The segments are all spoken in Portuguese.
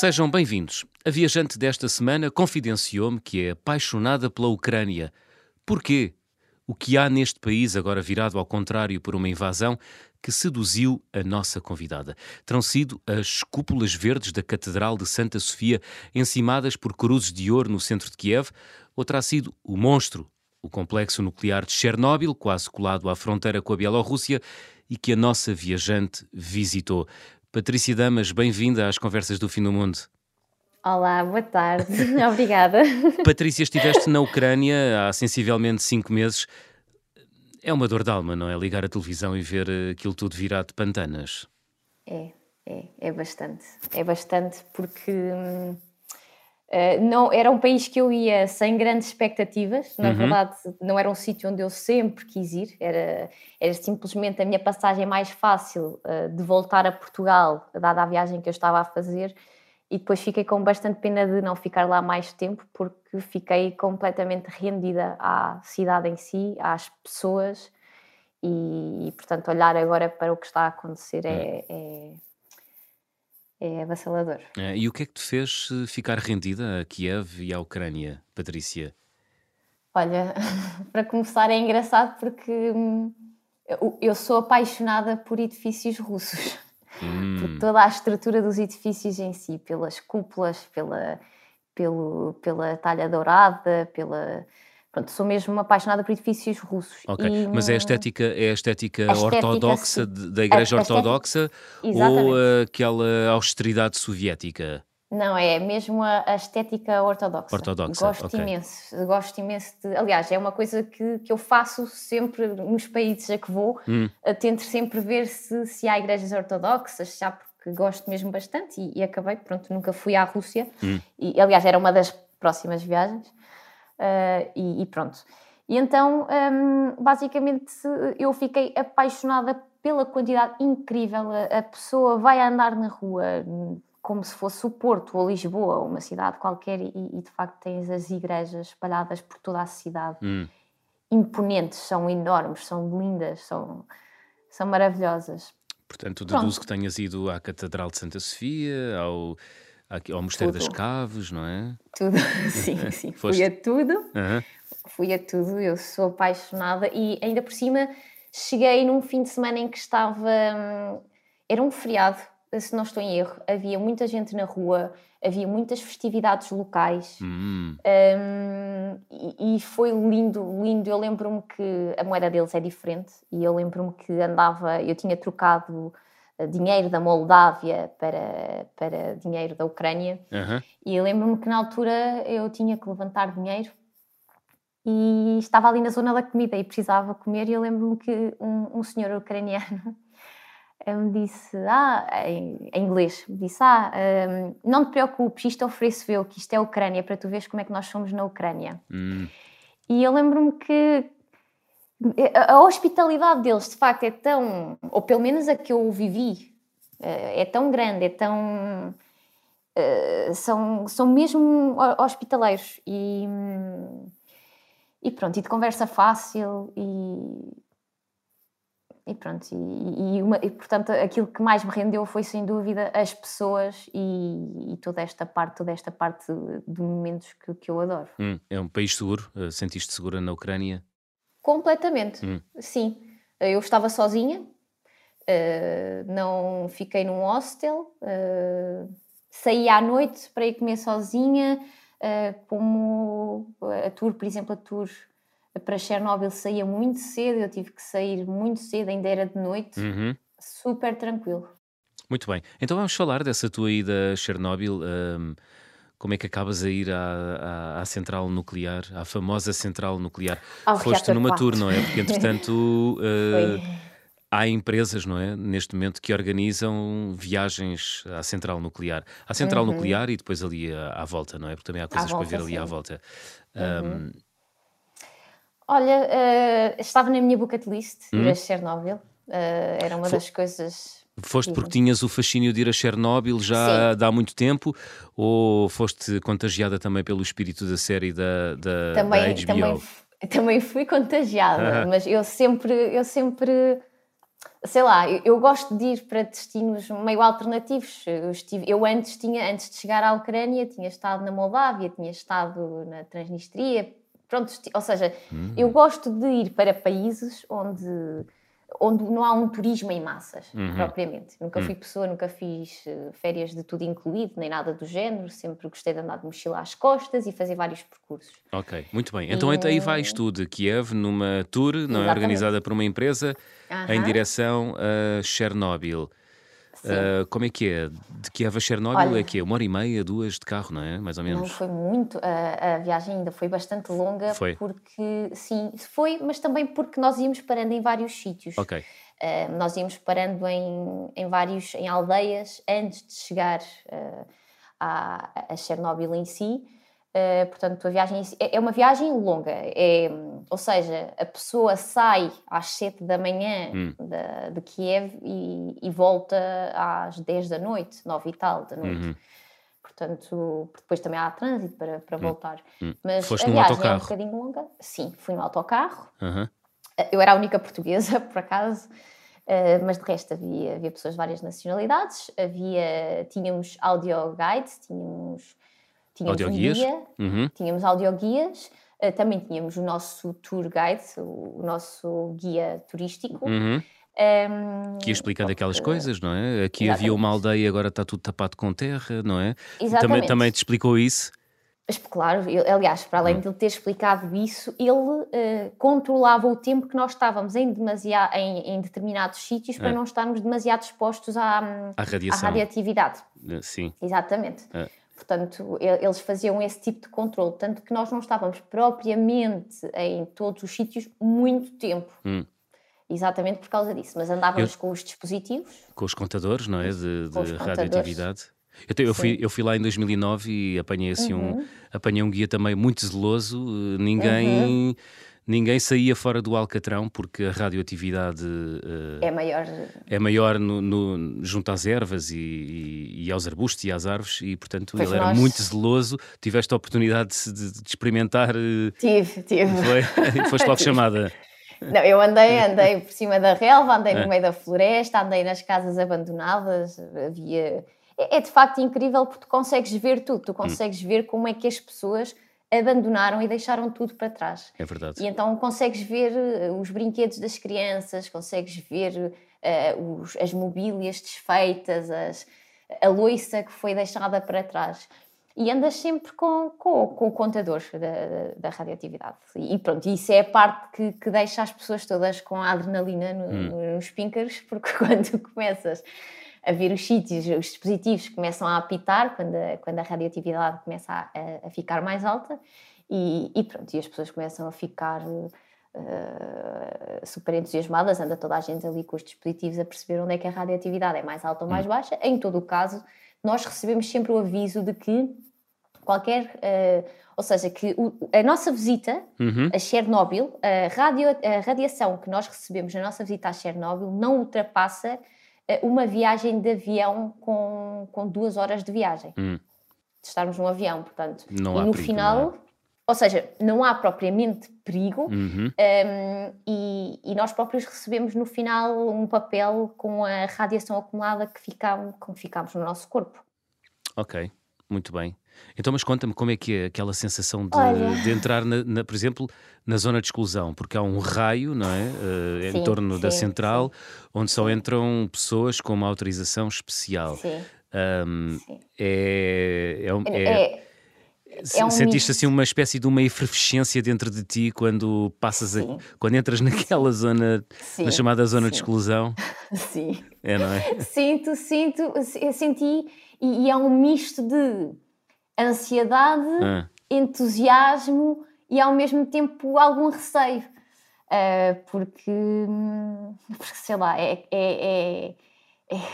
Sejam bem-vindos. A viajante desta semana confidenciou-me que é apaixonada pela Ucrânia. Porquê? O que há neste país, agora virado ao contrário por uma invasão, que seduziu a nossa convidada? Terão sido as cúpulas verdes da Catedral de Santa Sofia, encimadas por cruzes de ouro no centro de Kiev? Ou terá sido o monstro, o complexo nuclear de Chernobyl, quase colado à fronteira com a Bielorrússia, e que a nossa viajante visitou? Patrícia Damas, bem-vinda às Conversas do Fim do Mundo. Olá, boa tarde, obrigada. Patrícia, estiveste na Ucrânia há sensivelmente cinco meses. É uma dor de alma, não é? Ligar a televisão e ver aquilo tudo virado de pantanas. É, é, é bastante. É bastante porque hum, uh, não, era um país que eu ia sem grandes expectativas. Na uhum. verdade, não era um sítio onde eu sempre quis ir. Era, era simplesmente a minha passagem mais fácil uh, de voltar a Portugal, dada a viagem que eu estava a fazer e depois fiquei com bastante pena de não ficar lá mais tempo, porque fiquei completamente rendida à cidade em si, às pessoas, e, e portanto, olhar agora para o que está a acontecer é, é, é avassalador. É, e o que é que te fez ficar rendida a Kiev e à Ucrânia, Patrícia? Olha, para começar, é engraçado porque hum, eu sou apaixonada por edifícios russos hum. por toda a estrutura dos edifícios em si, pelas cúpulas, pela, pelo, pela talha dourada, pela. Pronto, sou mesmo apaixonada por edifícios russos. E, mas é a estética, é a estética, a estética ortodoxa sim. da Igreja a, Ortodoxa ou aquela austeridade soviética? Não, é mesmo a, a estética ortodoxa. Ortodoxa, Gosto okay. imenso, gosto imenso de... Aliás, é uma coisa que, que eu faço sempre nos países a que vou, hum. tento sempre ver se, se há igrejas ortodoxas, já porque gosto mesmo bastante e, e acabei, pronto, nunca fui à Rússia, hum. e aliás era uma das próximas viagens, uh, e, e, pronto. E então, um, basicamente, eu fiquei apaixonada pela quantidade incrível, a, a pessoa vai andar na rua como se fosse o Porto ou Lisboa, uma cidade qualquer, e, e de facto tens as igrejas espalhadas por toda a cidade. Hum. Imponentes, são enormes, são lindas, são, são maravilhosas. Portanto, deduzo Pronto. que tenhas ido à Catedral de Santa Sofia, ao, ao Mosteiro tudo. das Caves, não é? Tudo, sim, sim. Fui a tudo. Uhum. Fui a tudo, eu sou apaixonada e ainda por cima cheguei num fim de semana em que estava. Hum, era um feriado se não estou em erro, havia muita gente na rua, havia muitas festividades locais hum. um, e, e, foi lindo, lindo. Eu lembro-me que a moeda deles é diferente e eu lembro-me que andava, eu tinha trocado dinheiro da Moldávia para, para dinheiro da Ucrânia uhum. e eu lembro-me que na altura eu tinha que levantar dinheiro e estava ali na zona da comida e precisava comer e eu lembro-me que um, um senhor ucraniano me disse, ah, em, em inglês, me disse, ah, um, não te preocupes, isto ofereço eu, que isto é a Ucrânia, para tu veres como é que nós somos na Ucrânia. Hum. E eu lembro-me que a hospitalidade deles, de facto, é tão, ou pelo menos a que eu vivi, eh, é tão grande, é tão... Eh, são, são mesmo hospitaleiros e, e pronto, e de conversa fácil e, e pronto, e, e, uma, e, portanto aquilo que mais me rendeu foi sem dúvida as pessoas e, e toda esta parte, toda esta parte de momentos que, que eu adoro. Hum, é um país seguro? Uh, sentiste segura na Ucrânia? Completamente, hum. sim. Eu estava sozinha, uh, não fiquei num hostel, uh, saí à noite para ir comer sozinha, como a tour, por exemplo, a tour para Chernobyl saía muito cedo, eu tive que sair muito cedo, ainda era de noite, uhum. super tranquilo. Muito bem, então vamos falar dessa tua ida a Chernobyl. Um, como é que acabas a ir à, à, à, central nuclear, à famosa central nuclear? Ao Foste numa 4. tour, não é? Porque entretanto uh, há empresas, não é? Neste momento que organizam viagens à central nuclear. À central uhum. nuclear e depois ali à, à, volta, não é? Porque também há coisas para ver ali sim. à volta. Uhum. Um, Olha, uh, estava na minha bucket list ir a? Chernobyl. Uh, era uma das coisas. Foste porque tinhas o fascínio de ir a Chernobyl já Sim. há muito tempo ou foste contagiada também pelo espírito da série da, da, também, da HBO? Também, também fui contagiada, mas eu sempre, eu sempre sei lá, eu, eu, gosto de ir para destinos meio alternativos. Eu, estive, eu, antes tinha, antes de chegar à Ucrânia, tinha estado na Moldávia, tinha estado na Transnistria. Pronto, ou seja, hum. eu gosto de ir para países onde onde não há um turismo em massas, uhum. propriamente. Nunca fui uhum. pessoa, nunca fiz eh, férias de tudo incluído, nem nada do género. Sempre gostei de andar de mochila às costas e fazer vários percursos. Ok, muito bem. Então, e... aí vais tu de Kiev numa tour, não é organizada por uma empresa, uhum. em direção a Chernobyl. Uh, como é que é? De Kiev a Chernobyl Olha, é que é uma hora e meia, duas de carro, não é? Mais ou menos. Não foi muito. A, a viagem ainda foi bastante longa. Foi. Porque, sim, foi, mas também porque nós íamos parando em vários sítios. Ok. Uh, nós íamos parando em, em vários, em aldeias antes de chegar uh, a, a Chernobyl em si. Uh, portanto, a viagem é, é uma viagem longa, é, ou seja, a pessoa sai às 7 da manhã hum. de, de, Kiev e, e, volta às 10 da noite, 9 e tal da noite. Uhum. Portanto, depois também há trânsito para, para hum. voltar. Hum. Mas Foste a viagem autocarro. é um bocadinho longa. Sim, fui no autocarro. Uhum. Eu era a única portuguesa, por acaso. Uh, mas de resto havia, havia pessoas de várias nacionalidades, havia, tínhamos audio guides, tínhamos Tínhamos audioguias? Um guia, uhum. Tínhamos audioguias, uh, também tínhamos o nosso tour guide, o, o nosso guia turístico. Uhum. Um, que ia explicando aquelas coisas, não é? Aqui exatamente. havia uma aldeia e agora está tudo tapado com terra, não é? Exatamente. Também, também te explicou isso? Claro, aliás, para além hum. de ele ter explicado isso, ele uh, controlava o tempo que nós estávamos em, demasiado, em, em determinados sítios para é. não estarmos demasiado expostos à, à, à radiatividade. Eh, sim. Exatamente. É. Portanto, eles faziam esse tipo de controle, tanto que nós não estávamos propriamente em todos os sítios muito tempo. Hum. Exatamente por causa disso, mas andávamos eu, com os dispositivos. Com os contadores, não é? De, de radioatividade. Eu, eu, fui, eu fui lá em 2009 e apanhei assim uhum. um, apanhei um guia também muito zeloso. Ninguém. Uhum ninguém saía fora do Alcatrão porque a radioatividade uh, é maior, é maior no, no, junto às ervas e, e, e, aos arbustos e às árvores e portanto pois ele nós... era muito zeloso. Tiveste a oportunidade de, de, experimentar? Uh, tive, tive. Foi? Foste logo chamada? Não, eu andei, andei por cima da relva, andei no é. meio da floresta, andei nas casas abandonadas, havia... É, é de facto incrível porque tu consegues ver tudo, tu hum. consegues hum. ver como é que as pessoas abandonaram e deixaram tudo para trás. É verdade. E então consegues ver eh, os brinquedos das crianças, consegues ver uh, os, as mobílias desfeitas, as, a loiça que foi deixada para trás. E andas sempre com, com, com o contador da, da radioatividade. E pronto, isso é a parte que, que deixa as pessoas todas com a adrenalina no, hum. nos pinkers, porque quando começas a ver os sítios, os dispositivos começam a apitar quando a, quando a radioatividade começa a, a ficar mais alta e, e, pronto, e as pessoas começam a ficar uh, super entusiasmadas, anda toda a gente ali com os dispositivos a perceber onde é que a radioatividade é mais alta ou mais hum. baixa. Em todo o caso, nós recebemos sempre o aviso de que qualquer, uh, ou seja, que o, a nossa visita uhum. a Chernobyl, a, radio, a radiação que nós recebemos na nossa visita a Chernobyl não ultrapassa uma viagem de avião com, com duas horas de viagem. Hum. De estarmos num avião, portanto. Não e no perigo, final, ou seja, não há propriamente perigo uhum. um, e, e, nós próprios recebemos no final um papel com a radiação acumulada que como ficamos no nosso corpo. Ok, muito bem. Então, mas conta-me como é que é aquela sensação de, de entrar, na, na, por exemplo, na zona de exclusão, porque há um raio, não é? Uh, sim, em torno sim, da central, sim. onde só entram pessoas com uma autorização especial. Sim. Um, é, é, é, é um Sentiste assim uma espécie de uma efervescência dentro de ti quando passas a, quando entras naquela zona, sim, na chamada zona sim. de exclusão? Sim. É, não é? Sinto, sinto, eu senti, e, e é um misto de ansiedade, ah. entusiasmo e ao mesmo tempo algum receio. Uh, porque, porque, sei lá, é, é, é, é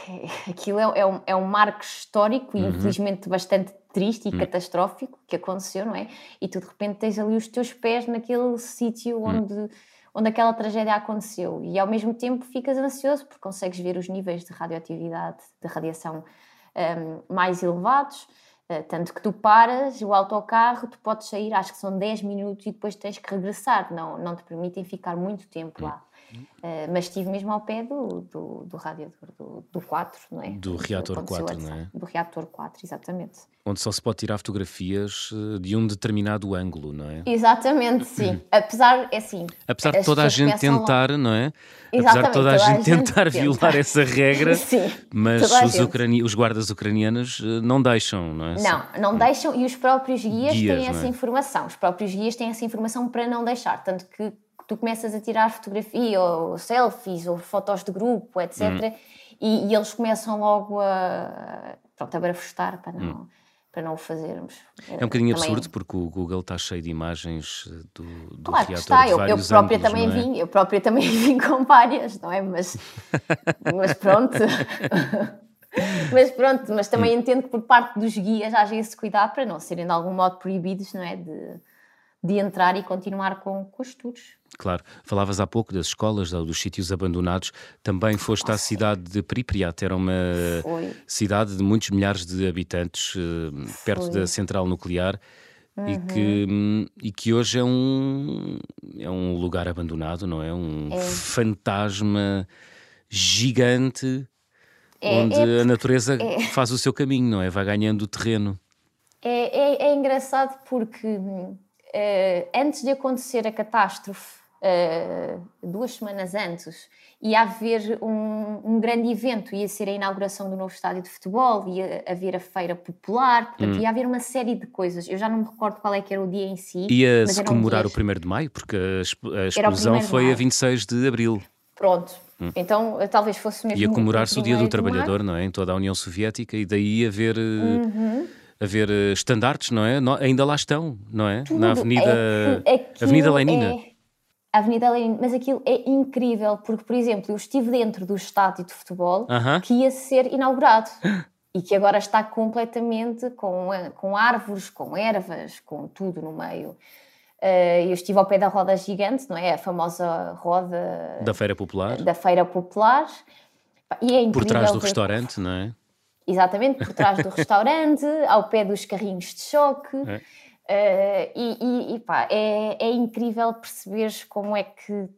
aquilo é, é, um, é um marco histórico uhum. e infelizmente bastante triste e uhum. catastrófico que aconteceu, não é? E tu de repente tens ali os teus pés naquele sítio uhum. onde, onde aquela tragédia aconteceu e ao mesmo tempo ficas ansioso porque consegues ver os níveis de radioatividade, de radiação um, mais elevados tanto que tu paras o autocarro, tu podes sair, acho que são 10 minutos e depois tens que regressar, não, não te permitem ficar muito tempo lá. Uh, mas estive mesmo ao pé do, do, do radiador do, do 4, não é? Do reator 4, não é? Do reator 4, exatamente. Onde só se pode tirar fotografias eh, de um determinado ângulo, não é? Exatamente, sim. Apesar, é assim. Apesar de toda a gente tentar, não é? Apesar de toda a gente tentar violar essa regra, sim, mas os, ucrani... os guardas ucranianos eh, não deixam, não é? Não, não deixam e os próprios guias, guias têm essa é? informação. Os próprios guias têm essa informação para não deixar. Tanto que tu começas a tirar fotografia ou selfies ou fotos de grupo, etc. Hum. E, e, eles começam logo a, pronto, a barafustar para não, hum. para não o fazermos. É um bocadinho também... absurdo porque o Google está cheio de imagens eh, do, do claro reator está. eu, eu própria ângulos, também é? vim, eu própria também vim com várias, não é? Mas, mas pronto. mas pronto, mas também hum. entendo que por parte dos guias haja esse cuidado para não serem de algum modo proibidos, não é? De, de entrar e continuar com, com os estudos. Claro. Falavas há pouco das escolas, dos sítios abandonados. Também foste à cidade de Pripyat, era uma Foi. cidade de muitos milhares de habitantes, eh, perto da central nuclear. Uhum. E, que, e que hoje é um, é um lugar abandonado, não é? Um é. fantasma gigante é, onde é, a natureza é. faz o seu caminho, não é? Vai ganhando terreno. É, é, é engraçado porque uh, antes de acontecer a catástrofe, uh, duas semanas antes, ia haver um, um, grande evento, ia ser a inauguração do novo estádio de futebol, ia haver a feira popular, portanto, hum. ia haver uma série de coisas. Eu já não me recordo qual é que era o dia em si. Ia-se comemorar o 1 de maio, porque a, explosão foi a 26 de abril. Pronto, hum. então eh, talvez fosse mesmo. Ia comemorar-se o Dia do Trabalhador, não é? Em toda a União Soviética, e daí haver. Eh, uhum haver estandartes, não é? ainda lá estão, não é? Tudo. Na Avenida, é, Avenida Lenina. É, Avenida Lenin, mas aquilo é incrível, porque, por exemplo, eu estive dentro do estádio de futebol uh -huh. que ia ser inaugurado e que agora está completamente com, com árvores, com ervas, com tudo no meio. Eh, eu estive ao pé da roda gigante, não é? A famosa roda da Feira Popular. Da Feira Popular. E é por trás do ver... restaurante, não é? Exatamente, por trás do restaurante, ao pé dos carrinhos de choque. É. Uh, e, e, pá, é, é incrível perceberes como é que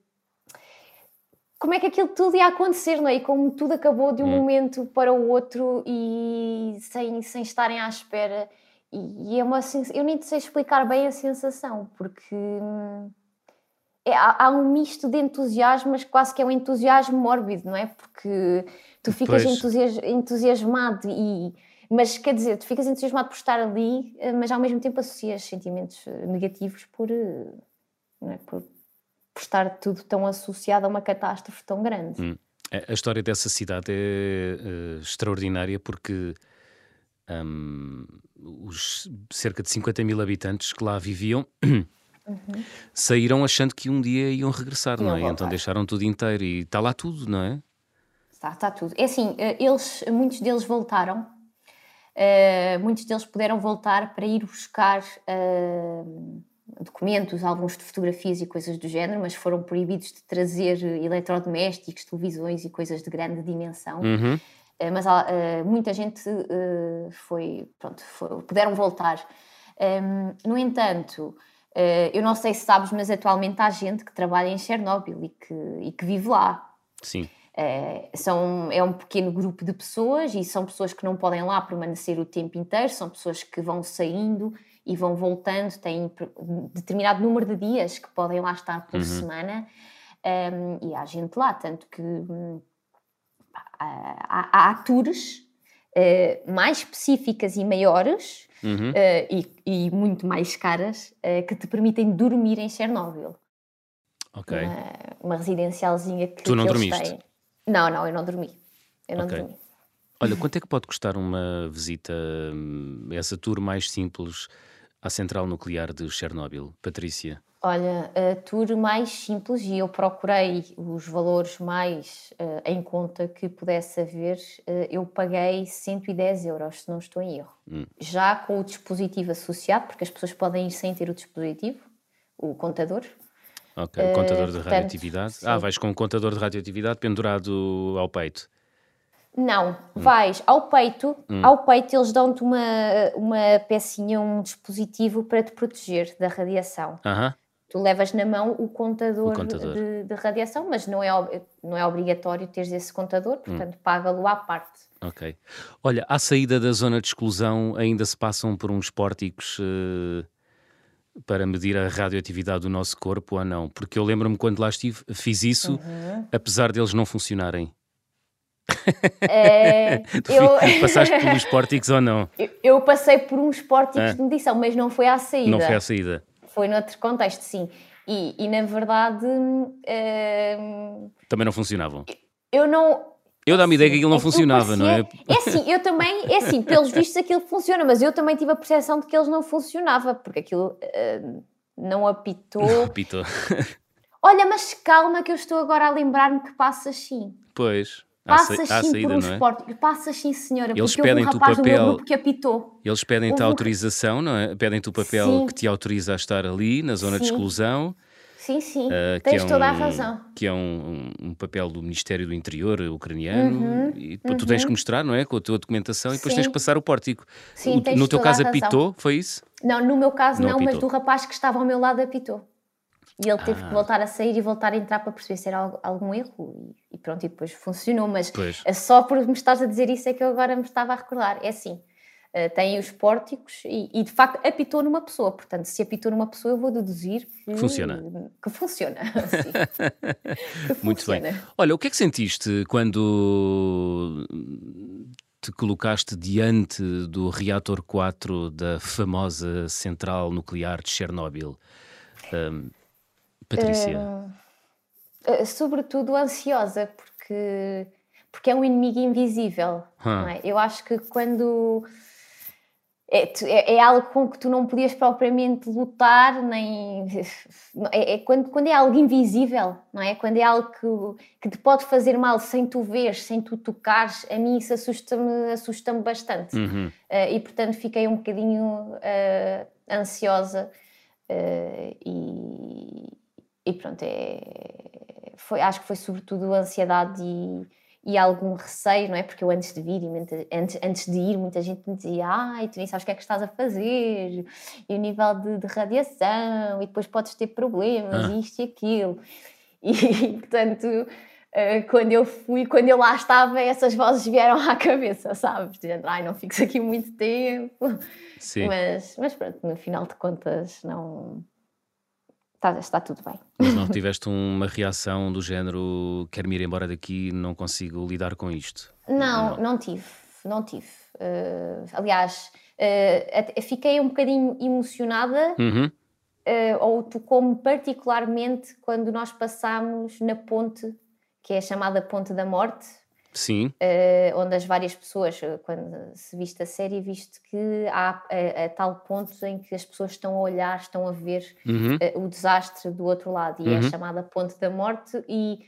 como é que aquilo tudo ia acontecer, não é? E como tudo acabou de um hum. momento para o outro e sem, sem estarem à espera. E, e é uma eu nem sei explicar bem a sensação, porque hum, é, há, há, um misto de entusiasmo, mas quase que é um entusiasmo mórbido, não é? Porque tu ficas entusias, entusiasmado e mas quer dizer, tu ficas entusiasmado por estar ali, eh, mas ao mesmo tempo associas sentimentos eh, negativos por, eh, é? por, por, estar tudo tão associado a uma catástrofe tão grande. Hum. A história dessa cidade é uh, extraordinária porque um, os cerca de 50 mil habitantes que lá viviam uhum. saíram achando que um dia iam regressar, iam não é? Voltar. Então deixaram tudo inteiro e está lá tudo, não é? Está, está tudo. É assim, eles, muitos deles voltaram Uh, muitos deles puderam voltar para ir buscar uh, documentos, álbuns de fotografias e coisas do género, mas foram proibidos de trazer eletrodomésticos, televisões e coisas de grande dimensão. Uhum. Uh, mas muita gente foi, pronto, foi, puderam voltar. Um, no entanto, eu não sei se sabes, mas atualmente há gente que trabalha em Chernobyl e que, e que vive lá. Sim. É, são, é um pequeno grupo de pessoas e são pessoas que não podem lá permanecer o tempo inteiro, são pessoas que vão saindo e vão voltando, têm determinado número de dias que podem lá estar por uhum. semana um, e há gente lá, tanto que hum, há, há, há tours uh, mais específicas e maiores uhum. uh, e, e, muito mais caras uh, que te permitem dormir em Chernobyl. Ok. Uma, uma residencialzinha que, tu não que dormiste? Têm. Não, não, eu não dormi. Eu não okay. dormi. Olha, quanto é que pode custar uma visita, hum, essa tour mais simples à central nuclear de Chernobyl, Patrícia? Olha, a tour mais simples, e eu procurei os valores mais uh, em conta que pudesse haver, uh, eu paguei 110 euros, se não estou em erro. Hum. Já com o dispositivo associado, porque as pessoas podem ir sem ter o dispositivo, o contador, Ok, uh, contador de portanto, radioatividade. Sim. Ah, vais com um contador de radioatividade pendurado ao peito. Não, hum. vais ao peito, hum. ao peito eles dão-te uma, uma pecinha, um dispositivo para te proteger da radiação. Uh -huh. tu levas na mão o contador, o contador. De, de, radiação, mas não é, não é obrigatório teres esse contador, portanto hum. paga-lo à parte. Ok. Olha, à saída da zona de exclusão ainda se passam por uns pórticos uh, para medir a radioatividade do nosso corpo ou não? Porque eu lembro-me quando lá estive, fiz isso, uhum. apesar deles não funcionarem. É, eu... Passaste pelos pórticos ou não? Eu, eu passei por uns pórticos ah. de medição, mas não foi à saída. Não foi à saída foi noutro contexto, sim. E, e na verdade. Uh, também não funcionavam? Eu não. Eu dá-me ideia que aquilo não é funcionava, não é? É assim, eu também, é assim, pelos vistos aquilo funciona, mas eu também tive a percepção de que eles não funcionava, porque aquilo uh, não apitou. Não apitou. Olha, mas calma que eu estou agora a lembrar-me que passa assim. Pois. Passas sim saída, por um esporte. É? Passas sim, senhora, eles pedem um rapaz papel, no grupo que apitou. Eles pedem-te a autorização, não é? Pedem-te o papel sim. que te autoriza a estar ali, na zona sim. de exclusão. Sim, sim, uh, tens é toda um, a razão. Que é um, um, papel do Ministério do Interior ucraniano uhum, e uhum. tu tens que mostrar, não é? Com a tua documentação e depois sim. tens que passar o pórtico. Sim, o, no teu caso apitou, foi isso? Não, no meu caso não, não mas do rapaz que estava ao meu lado apitou. E ele teve ah. que voltar a sair e voltar a entrar para perceber se era algum erro. E, pronto, e depois funcionou. Mas pois. É só por me estás a dizer isso é que eu agora me estava a recordar. É assim, uh, tem os pórticos e, e, de facto apitou numa pessoa. Portanto, se apitou numa pessoa, eu vou deduzir que funciona. Que funciona. que Muito funciona. bem. Olha, o que é que sentiste quando te colocaste diante do reator 4 da famosa central nuclear de Chernobyl? Um, Patrícia? Uh, sobretudo ansiosa, porque, porque é um inimigo invisível. Hum. É? Eu acho que quando. É, é, é, algo com que tu não podias propriamente lutar, nem. É, é, quando, quando é algo invisível, não é? Quando é algo que, que te pode fazer mal sem tu veres, sem tu tocares, a mim isso assusta-me assusta bastante. Uhum. Uh, e portanto fiquei um bocadinho uh, ansiosa. Uh, e, e pronto, é, foi, acho que foi sobretudo ansiedade e, e algum receio, não é? Porque eu antes de vir, antes, antes de ir, muita gente me dizia: Ai, tu nem sabes o que é que estás a fazer, e o nível de, de radiação, e depois podes ter problemas, ah. isto e aquilo. E, portanto, eh, quando eu fui, quando eu lá estava, essas vozes vieram à cabeça, sabes? Dizendo: Ai, não fiques aqui muito tempo. Sim. Mas, mas pronto, no final de contas, não está, está tudo bem. Mas não tiveste uma reação do género quero-me ir embora daqui, não consigo lidar com isto? Não, não, não tive, não tive. Uh, aliás, uh, fiquei um bocadinho emocionada uhum. uh, ou tocou-me particularmente quando nós passamos na ponte, que é a chamada Ponte da Morte, Sim. Uh, onde as várias pessoas, eh, quando se viste a série, viste que há a, a, tal ponto em que as pessoas estão a olhar, estão a ver uhum. uh, o desastre do outro lado, e uhum. é chamada Ponte da Morte, e,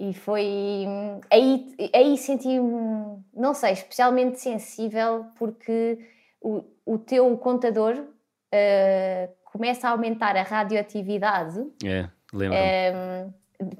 e foi. Aí, aí senti-me, não sei, especialmente sensível, porque o, o teu contador uh, começa a aumentar a radioatividade. É, lembro.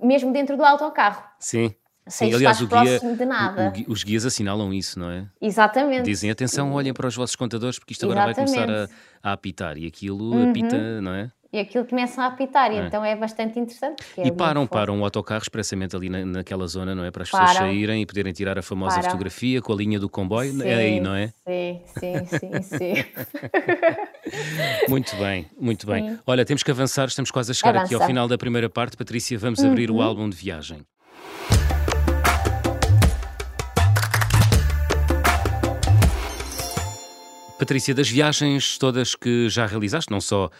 mesmo dentro do autocarro. Sim. Sim, aliás, o guia, o, o, os guias assinalam isso, não é? Exatamente. Dizem, atenção, olhem para os vossos contadores porque isto agora Exatamente. vai começar a, a, apitar e aquilo uhum. apita, não é? E aquilo começa a apitar, é. então é bastante interessante. É e param, param o autocarro expressamente ali na, naquela zona, não é? Para as param. pessoas saírem e poderem tirar a famosa param. fotografia com a linha do comboio. Sim, é aí, não é? Sim, sim, sim, sim. muito bem, muito bem. Sim. Olha, temos que avançar, estamos quase a chegar Avança. aqui ao final da primeira parte. Patrícia, vamos uhum. abrir o álbum de viagem. Patrícia, das viagens todas que já realizaste, não só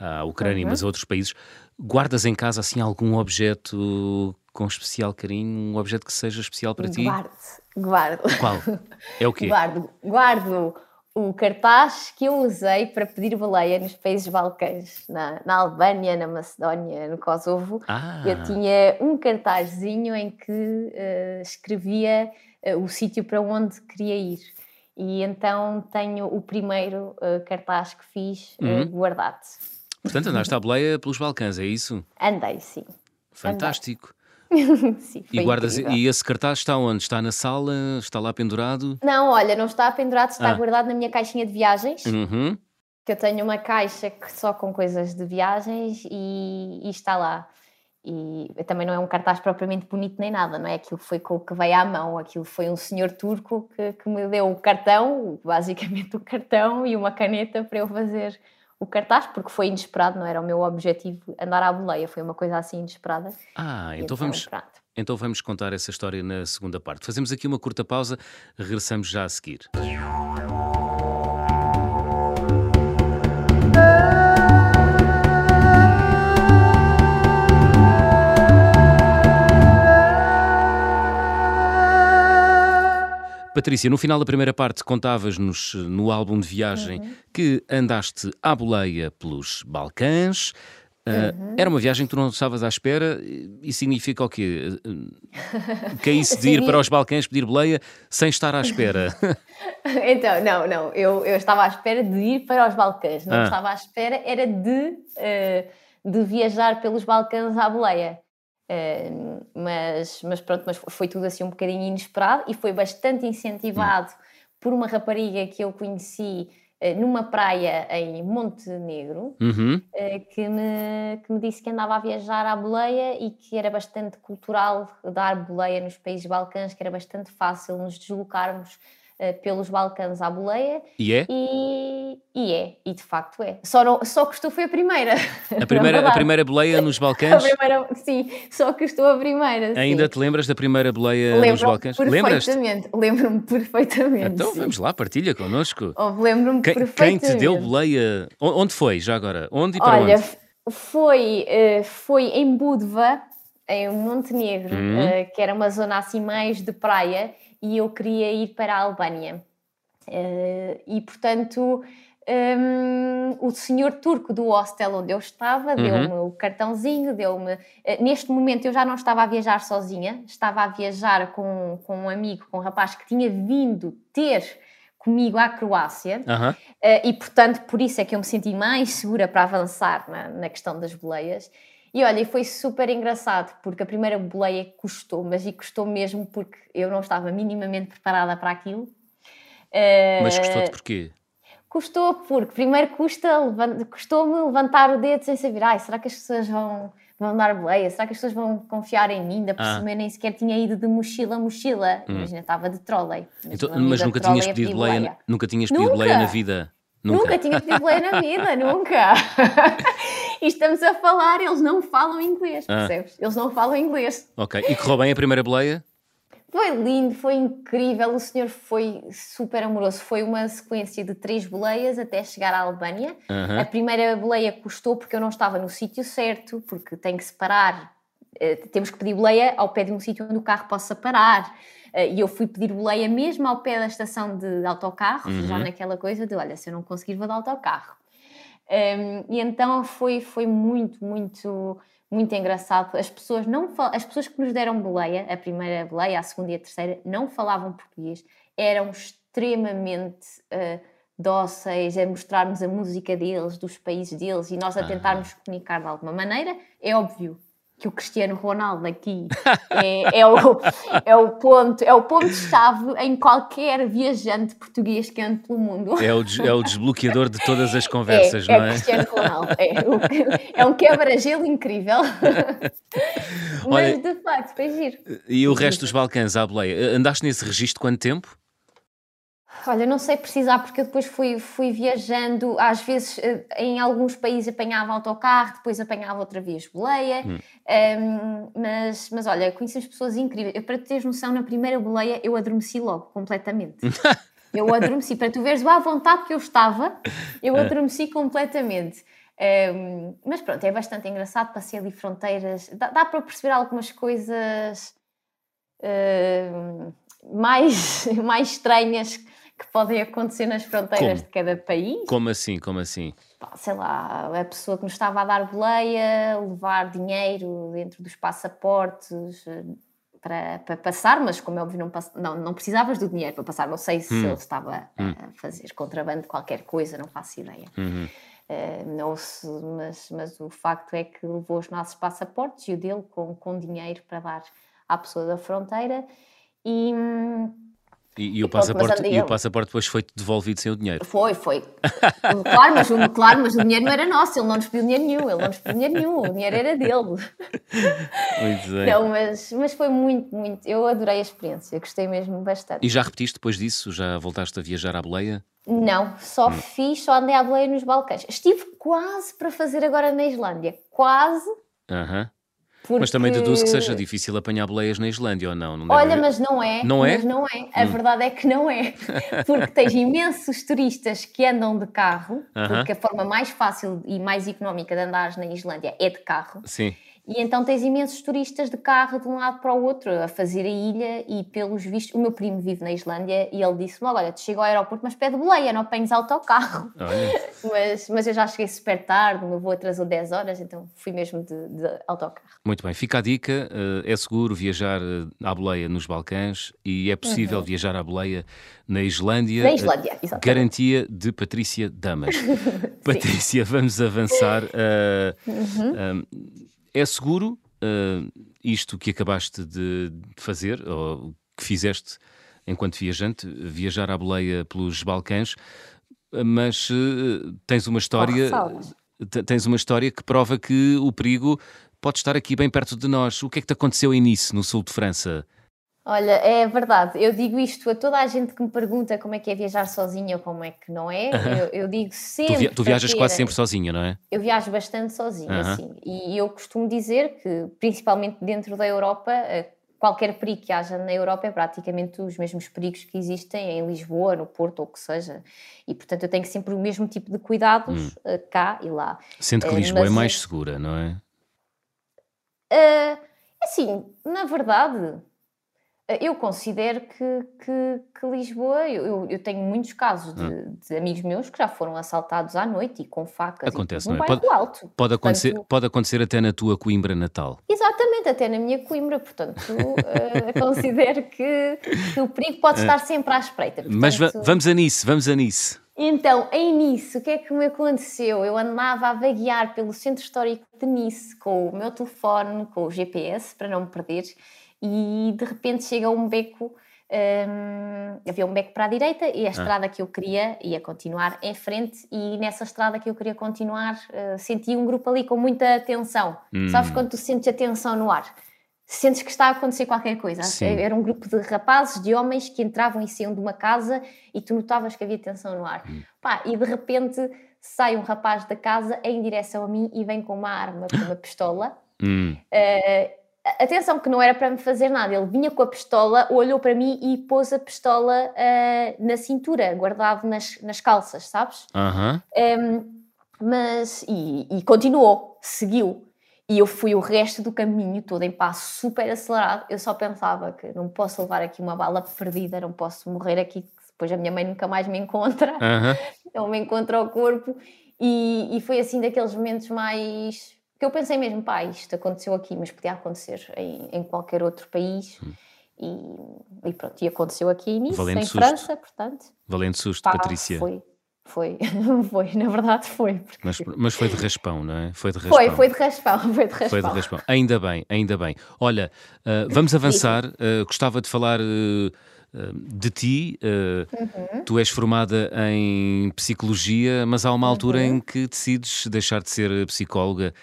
à Ucrânia, uhum. mas a outros países, guardas em casa assim algum objeto com especial carinho, um objeto que seja especial para ti? Guardo, guardo. Qual? É o quê? Guardo, guardo o cartaz que eu usei para pedir baleia nos países balcãs, na, na Albânia, na Macedónia, no Kosovo. Ah. Eu tinha um cartazzinho em que uh, escrevia uh, o sítio para onde queria ir. E então tenho o primeiro uh, cartaz que fiz uh, uhum. guardado. Portanto, andaste à boleia pelos Balcãs, é isso? Andei, sim. Fantástico. Andei. sim, e, guardas, e esse cartaz está onde? Está na sala? Está lá pendurado? Não, olha, não está pendurado, está ah. guardado na minha caixinha de viagens. Uhum. que eu tenho uma caixa que só com coisas de viagens e, e, está lá. E também não é um cartaz propriamente bonito nem nada, não é? Aquilo foi com o que veio à mão, aquilo foi um senhor turco que, que me deu o cartão, basicamente o cartão e uma caneta para eu fazer o cartaz, porque foi inesperado, não era o meu objetivo andar à boleia, foi uma coisa assim inesperada. Ah, então, então vamos. Então vamos contar essa história na segunda parte. Fazemos aqui uma curta pausa, regressamos já a seguir. Patrícia, no final da primeira parte contavas-nos no álbum de viagem uhum. que andaste à boleia pelos Balcãs. Uh, uhum. Era uma viagem que tu não estavas à espera e significa o quê? Que é isso de ir para os Balcãs pedir boleia sem estar à espera? então, não, não. Eu, eu estava à espera de ir para os Balcãs. Não ah. estava à espera, era de, uh, de viajar pelos Balcãs à boleia. Uh, mas, mas pronto, mas foi tudo assim um bocadinho inesperado e foi bastante incentivado hum. por uma rapariga que eu conheci uh, numa praia em Montenegro uhum. uh, que, me, que me disse que andava a viajar à boleia e que era bastante cultural dar boleia nos países balcãs, que era bastante fácil nos deslocarmos pelos Balcãs à boleia. E é? E, e, é, e de facto é. Só, não, só custou foi a primeira. A primeira, a primeira boleia nos Balcãs? Primeira, sim, só custou a primeira. Ainda te lembras da primeira boleia nos Balcãs? Perfeitamente, lembro-me perfeitamente. Então sim. vamos lá, partilha connosco. Oh, lembro-me perfeitamente. Quem te deu boleia? Onde foi já agora? Onde e para Olha, onde? Foi, uh, foi em Budva, em Montenegro, uhum. uh, que era uma zona assim mais de praia e eu queria ir para a Albânia. Uh, e portanto, um, o senhor turco do hostel onde eu estava uhum. deu-me o cartãozinho, deu-me. Uh, neste momento eu já não estava a viajar sozinha, estava a viajar com, com um amigo, com um rapaz que tinha vindo ter comigo à Croácia uhum. uh, e portanto por isso é que eu me senti mais segura para avançar na, na questão das boleias e olha, foi super engraçado, porque a primeira boleia custou, mas e custou mesmo porque eu não estava minimamente preparada para aquilo. Mas custou-te porquê? Custou porque, primeiro, custa, custou-me levantar o dedo sem saber, ai, será que as pessoas vão, vão dar boleia? Será que as pessoas vão confiar em mim? Ainda por ah. nem sequer tinha ido de mochila a mochila. Hum. Imagina, estava de trolley. Mas, então, mas nunca, tinhas pedido boleia, boleia. nunca tinhas pedido nunca. boleia na vida? Nunca, nunca tinha pedido boleia na vida, nunca. e estamos a falar, eles não falam inglês, ah. percebes? Eles não falam inglês. Ok, e correu bem a primeira boleia? Foi lindo, foi incrível, o senhor foi super amoroso. Foi uma sequência de três boleias até chegar à Albânia. Uhum. A primeira boleia custou porque eu não estava no sítio certo, porque tem que separar, eh, temos que pedir boleia ao pé de um sítio onde o carro possa parar. Eh, e eu fui pedir boleia mesmo ao pé da estação de autocarro, uhum. já naquela coisa de: olha, se eu não conseguir, vou dar autocarro. Um, e então foi, foi muito, muito, muito engraçado. As pessoas, não as pessoas que nos deram boleia, a primeira boleia, a segunda e a terceira, não falavam português, eram extremamente uh, dóceis a mostrarmos a música deles, dos países deles e nós a tentarmos comunicar de alguma maneira. É óbvio que o Cristiano Ronaldo aqui é, é, o, é o ponto é o ponto chave em qualquer viajante português que ande pelo mundo é o, é o desbloqueador de todas as conversas é, não é? É Cristiano Ronaldo é, é um quebra-gelo incrível mas Olha, de facto foi giro e o resto dos Balcãs à boleia andaste nesse registro quanto tempo? Olha, não sei precisar porque eu depois fui, fui viajando, às vezes eh, em alguns países apanhava autocarro, depois apanhava outra vez boleia, hum. um, mas, mas olha, conhecemos pessoas incríveis. Eu, para teres noção, na primeira boleia eu adormeci logo, completamente. eu adormeci, para tu veres a vontade que eu estava, eu é. adormeci completamente. Um, mas pronto, é bastante engraçado, passei ali fronteiras, dá, dá para perceber algumas coisas uh, mais, mais estranhas que podem acontecer nas fronteiras Como? de cada país. Como assim? Como assim? Sei lá, a pessoa que nos estava a dar boleia, levar dinheiro dentro dos passaportes eh, para, para passar, mas como é óbvio, não, não, não precisavas do dinheiro para passar. Não sei se hum. ele estava hum. a fazer contrabando de qualquer coisa, não faço ideia. Uhum. Uh, não se, mas, mas o facto é que levou os nossos passaportes e o dele com, com dinheiro para dar à pessoa da fronteira. E. Hum, E, e o passaporte, e o passaporte depois foi devolvido sem o dinheiro? Foi, foi. claro, mas, o, claro, mas o dinheiro não era nosso, ele não nos pediu dinheiro nenhum, ele não nos pediu dinheiro nenhum, o dinheiro era dele. Muito bem. Então, mas, mas foi muito, muito. Eu adorei a experiência, gostei mesmo bastante. E já repetiste depois disso? Já voltaste a viajar à boleia? Não, só hum. fiz, só andei à boleia nos Balcãs. Estive quase para fazer agora na Islândia, quase. Aham. Porque... Mas também deduzo que seja difícil apanhar boleias na Islândia ou não? não Olha, mas não é. Não é? Mas não é. A hum. verdade é que não é. Porque tens imensos turistas que andam de carro, uh -huh. porque a forma mais fácil e mais económica de andares na Islândia é de carro. Sim. E então tens imensos turistas de carro de um lado para o outro a fazer a ilha e pelos vistos, o meu primo vive na Islândia e ele disse-me olha, te chego ao aeroporto mas pede boleia, não apanhes autocarro. mas, mas eu já cheguei super tarde, o meu voo atrasou 10 horas, então fui mesmo de, de autocarro. Muito bem, fica a dica, eh, é seguro viajar eh, à boleia nos Balcãs e é possível uhum. viajar à boleia na Islândia. Na Islândia, exatamente. Garantia de Patrícia Damas. Patrícia, vamos avançar. Uh, uhum. uh, é seguro uh, isto que acabaste de, fazer, ou que fizeste enquanto viajante, viajar à boleia pelos Balcãs, mas uh, tens uma história. Tens uma história que prova que o perigo pode estar aqui bem perto de nós. O que é que te aconteceu em Nice, no sul de França? Olha, é verdade. Eu digo isto a toda a gente que me pergunta como é que é viajar sozinha ou como é que não é. Eu, eu digo sempre. Tu, via, tu viajas ter... quase sempre sozinha, não é? Eu viajo bastante sozinha, uh -huh. sim. E eu costumo dizer que, principalmente dentro da Europa, eh, qualquer perigo que haja na Europa é praticamente os mesmos perigos que existem em Lisboa, no Porto ou o que seja. E, portanto, eu tenho sempre o mesmo tipo de cuidados hum. Eh, cá e lá. Sendo que eh, Lisboa Mas, é mais segura, não é? Uh, assim, na verdade eu considero que, que, que Lisboa, eu, eu, tenho muitos casos de, hum. de, amigos meus que já foram assaltados à noite e com facas Acontece, não é? Pode, alto. Pode, acontecer, portanto, pode acontecer até na tua Coimbra natal. Exatamente, até na minha Coimbra, portanto, uh, considero que, que, o perigo pode estar sempre à espreita. Portanto, Mas vamos a nisso, vamos a nisso. Então, em Nice, o que é que me aconteceu? Eu andava a vaguear pelo centro histórico de Nice com o meu telefone, com o GPS, para não me perder e de repente chega um beco. Um, havia um beco para a direita e a ah. estrada que eu queria ia continuar em frente e nessa estrada que eu queria continuar uh, senti um grupo ali com muita atenção. Hum. Sabes quando tu sentes a tensão no ar? Sentes que está a acontecer qualquer coisa. Sim. Era um grupo de rapazes, de homens que entravam e saíam de uma casa e tu notavas que havia tensão no ar. Hum. Pá, e de repente sai um rapaz da casa em direção a mim e vem com uma arma, com uma pistola. Hum. Uh, Atenção que não era para me fazer nada, ele vinha com a pistola, olhou para mim e pôs a pistola uh, na cintura, guardado nas, nas calças, sabes? Uhum. Um, mas, e, e, continuou, seguiu. E eu fui o resto do caminho todo em passo super acelerado. Eu só pensava que não posso levar aqui uma bala perdida, não posso morrer aqui, depois a minha mãe nunca mais me encontra. Uhum. Ele me encontra o corpo. E, e foi assim daqueles momentos mais que eu pensei mesmo, pá, isto aconteceu aqui, mas podia acontecer em, em qualquer outro país. Hum. E, e, pronto, e aconteceu aqui nisso, Valente em susto. França, portanto. Valente susto, pá, Patrícia. Foi, foi, foi, na verdade foi. Porque... Mas, mas foi de raspão, não é? Foi de raspão. Foi, foi de raspão, foi de raspão. Foi de raspão. Ainda bem, ainda bem. Olha, uh, vamos avançar. Uh, gostava de falar. Uh, de ti. Uh, uhum. Tu és formada em psicologia, mas há uma altura uhum. em que decides deixar de ser psicóloga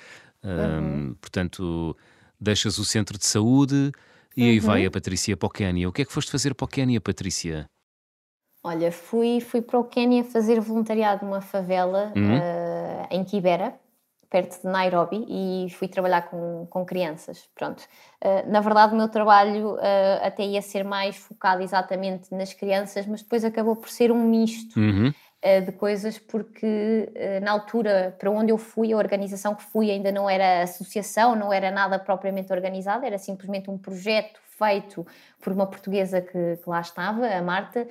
Uhum. portanto, deixas o centro de saúde e aí vai uhum. a Patrícia para o Quénia. O que é que foste fazer para o Quénia, Patrícia? Olha, fui, fui para o Quénia fazer voluntariado numa favela uhum. uh, em Kibera, perto de Nairobi, e fui trabalhar com, com crianças. Pronto. Uh, na verdade, o meu trabalho uh, até ia ser mais focado exatamente nas crianças, mas depois acabou por ser um misto. Uhum. Eh, de coisas, porque eh, na altura para onde eu fui, a organização que fui ainda não era associação, não era nada propriamente organizado, era simplesmente um projeto feito por uma portuguesa que, que lá estava, a Marta,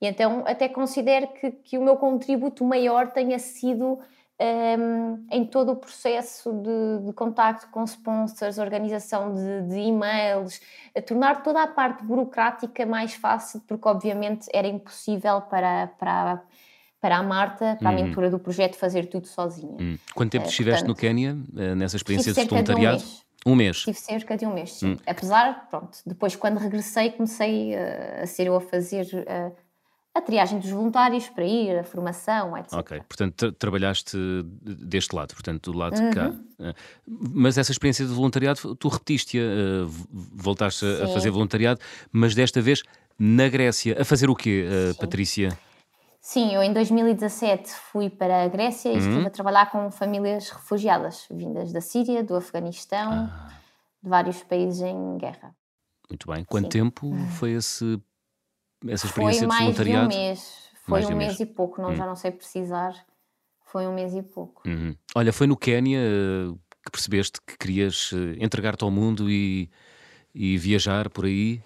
e então até considero que, que o meu contributo maior tenha sido um, ehm, em todo o processo de, de contacto com sponsors, organização de, de e-mails, tornar toda a parte burocrática mais fácil, porque obviamente era impossível para, para para a Marta, para uhum. a mentora do projeto, fazer tudo sozinha. Uhum. Quanto tempo uh, estiveste portanto, no Quénia, uh, nessa experiência de voluntariado? Um Um mês? Tive cerca de um mês, sim. Hum. Apesar, pronto, depois quando regressei comecei uh, a ser eu a fazer uh, a triagem dos voluntários para ir, a formação, etc. Ok, portanto tra trabalhaste deste lado, portanto do lado uhum. de cá. Uh, mas essa experiência de voluntariado, tu repetiste-a, voltaste sim. a fazer voluntariado, mas desta vez na Grécia. A fazer o quê, Patrícia? Sim, eu em 2017 fui para a Grécia e uhum. estive a trabalhar com famílias refugiadas, vindas da Síria, do Afeganistão, ah. de vários países em guerra. Muito bem. Quanto Sim. tempo foi esse, essa experiência foi de voluntariado? Foi mais de um mês. Foi mais um mês. mês. e pouco, não, hum. já não sei precisar. Foi um mês e pouco. Uhum. Olha, foi no Quénia eh, que percebeste que querias eh, entregar-te ao mundo e, e viajar por aí?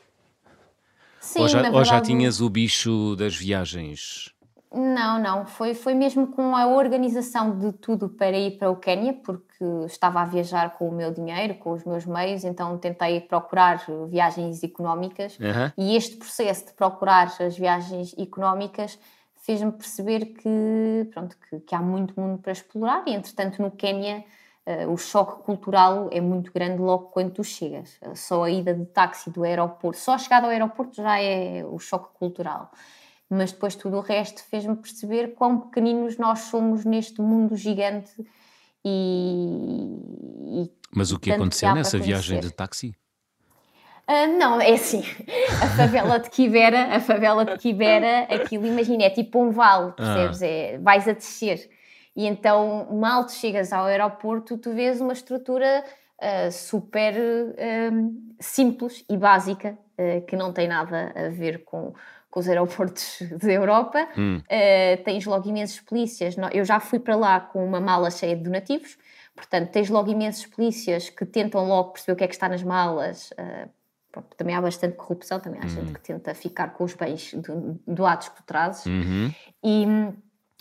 Sim, ou já, verdade... ou já tinhas o bicho das viagens? Não, não, foi, foi mesmo com a organização de tudo para ir para o Quénia, porque estava a viajar com o meu dinheiro, com os meus meios, então tentei procurar viagens económicas uhum. e este processo de procurar as viagens económicas fez-me perceber que, pronto, que, que, há muito mundo para explorar e, entretanto, no Quénia uh, o choque cultural é muito grande logo quando tu chegas. Só a ida de táxi do aeroporto, só a chegada ao aeroporto já é o choque cultural mas depois tudo o resto fez-me perceber quão pequeninos nós somos neste mundo gigante e. e mas o que aconteceu nessa viagem de táxi? Uh, não, é assim, a favela de Quibera, a favela de Quibera, aquilo, imagina, é tipo um vale, percebes? Ah. É, vais a descer. E então, mal tu chegas ao aeroporto, tu vês uma estrutura uh, super uh, simples e básica, que não tem nada a ver com, com os aeroportos da Europa, hum. uh, tens logo imensos polícias. Eu já fui para lá com uma mala cheia de donativos, portanto, tens logo imensos polícias que tentam logo perceber o que é que está nas malas. Uh, pronto, também há bastante corrupção, também há hum. gente que tenta ficar com os bens do, doados que tu trazes. Uhum. E,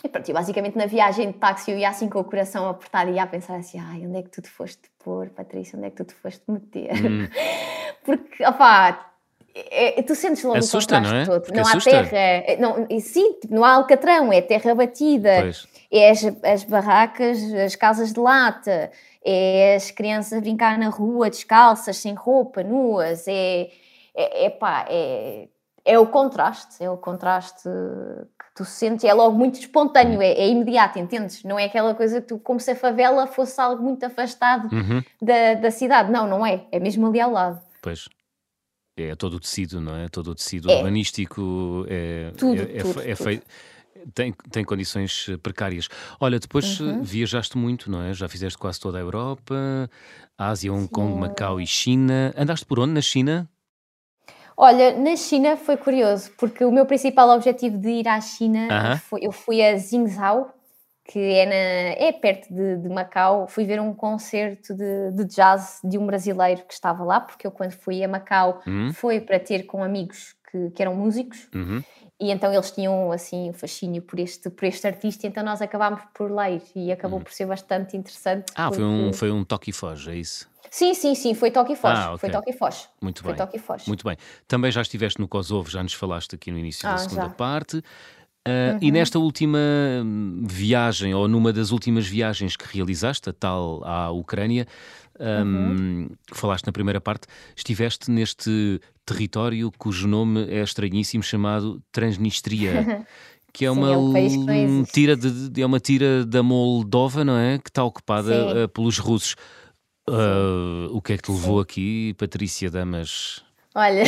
e pronto, e basicamente na viagem de táxi eu ia assim com o coração apertado e ia a pensar assim: ai, onde é que tu te foste pôr, Patrícia? Onde é que tu te foste meter? Hum. Porque, opá é, tu sentes logo Assusta, o contraste não é? todo. Não assusta. há terra, é, não, sim, tipo, não há alcatrão, é terra batida, pois. é as, as, barracas, as casas de lata, é as crianças a brincar na rua descalças, sem roupa, nuas, é, é, é pá, é, é o contraste, é o contraste que tu sentes, é logo muito espontâneo, é, é, imediato, entendes? Não é aquela coisa que tu, como se a favela fosse algo muito afastado uhum. da, da cidade, não, não é, é mesmo ali ao lado. Pois é todo o tecido, não é? Todo o tecido é. urbanístico é, tudo, é, tudo, é, feito. Tem, tem condições precárias. Olha, depois uhum. viajaste muito, não é? Já fizeste quase toda a Europa, Ásia, Hong Kong, Macau e China. Andaste por onde na China? Olha, na China foi curioso, porque o meu principal objetivo de ir à China uh -huh. foi, eu fui a Jingzhou, que é, na, é perto de, de, Macau. Fui ver um concerto de, de, jazz de um brasileiro que estava lá, porque eu, quando fui a Macau, uhum. foi para ter com amigos que, que eram músicos. Uhum. E então eles tinham assim um fascínio por este, por este artista, então nós acabámos por ler e acabou uhum. por ser bastante interessante. Ah, porque... foi um, foi um toque e foge, é isso? Sim, sim, sim, foi toque e foge. Ah, okay. Foi toque e foge. Muito foi bem. Toque e foge. Muito bem. Também já estiveste no Kosovo, já nos falaste aqui no início ah, da segunda já. parte. Uh, uhum. E nesta última viagem, ou numa das últimas viagens que realizaste, a tal à Ucrânia, um, uhum. falaste na primeira parte, estiveste neste território cujo nome é estranhíssimo, chamado Transnistria. que é Sim, uma, é, um tira de, é uma tira da Moldova, não é? Que está ocupada uh, pelos russos. Uh, o que é que te levou Sim. aqui, Patrícia Damas? Olha,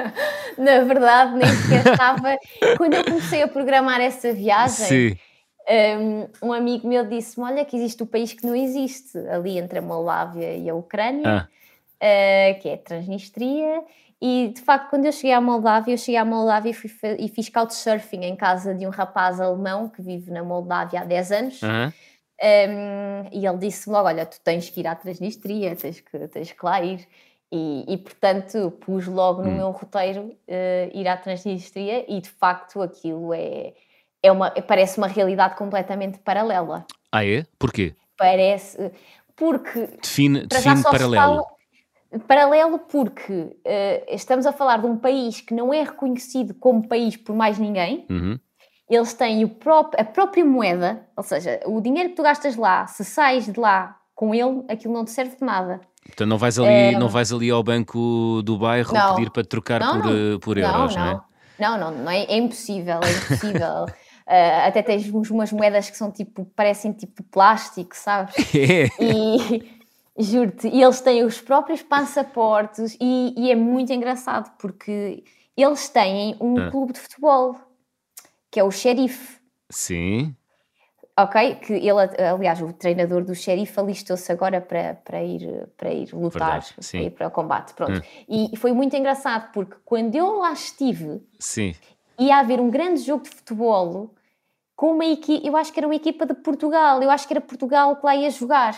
na verdade nem sequer estava. Quando eu comecei a programar essa viagem, um, um, amigo meu disse-me: Olha, que existe o um país que não existe, ali entre a Moldávia e a Ucrânia, ah. uh, que é a Transnistria. E de facto, quando eu cheguei à Moldávia, eu cheguei à Moldávia e, fui, e fiz couchsurfing em casa de um rapaz alemão que vive na Moldávia há 10 anos. Um, e ele disse-me logo: Olha, tu tens que ir à Transnistria, tens que, tens que lá ir. E, e, portanto pus logo no hum. meu roteiro uh, ir à Transnistria e de facto aquilo é, é uma, parece uma realidade completamente paralela. Ah é? Porquê? Parece, porque... Define, define paralelo. Fala, paralelo porque uh, estamos a falar de um país que não é reconhecido como país por mais ninguém, uhum. eles têm o próprio, a própria moeda, ou seja, o dinheiro que tu gastas lá, se sais de lá com ele, aquilo não te serve de nada. Portanto, não vais ali, é... não vais ali ao banco do bairro não. pedir para trocar não, por, não. por euros, não, não é? Não, não, não é, é impossível, é impossível. Uh, até tens umas moedas que são tipo, parecem tipo plástico, sabes? É. E juro-te, eles têm os próprios passaportes e, e, é muito engraçado porque eles têm um ah. clube de futebol que é o Xerife. Sim. Ok? Que ele, aliás, o treinador do Xerife alistou-se agora para, para, ir, para ir lutar, Verdade, para ir para o combate. Pronto. Hum. E foi muito engraçado porque quando eu lá estive, sim ia haver um grande jogo de futebol com uma equipa, eu acho que era uma equipa de Portugal, eu acho que era Portugal que lá ia jogar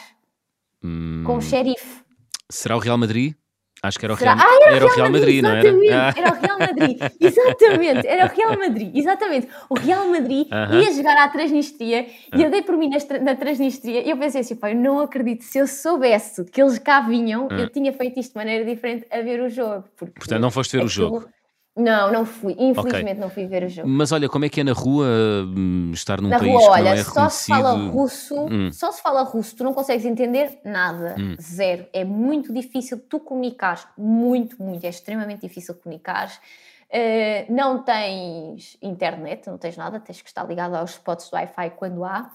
hum. com o xerife. Será o Real Madrid? Acho que era o Real, ah, era, era o Real Madrid, Madrid não era? Era o Real Madrid, exatamente, era o Real Madrid, exatamente. O Real Madrid uh -huh. ia jogar à Transnistria e eu dei por mim na, na Transnistria e eu pensei assim, eu não acredito, se eu soubesse que eles cá vinham, uh -huh. eu tinha feito isto de maneira diferente a ver o jogo. Portanto, não foste ver o jogo? Não, não fui. Infelizmente okay. não fui ver o jogo. Mas olha, como é que é na rua hum, estar num na país rua, que olha, não é só se fala russo, hum. só se fala russo, tu não consegues entender nada, hum. zero. É muito difícil tu comunicares, muito, muito, é extremamente difícil comunicares. Uh, não tens internet, não tens nada, tens que estar ligado aos spots do Wi-Fi quando há.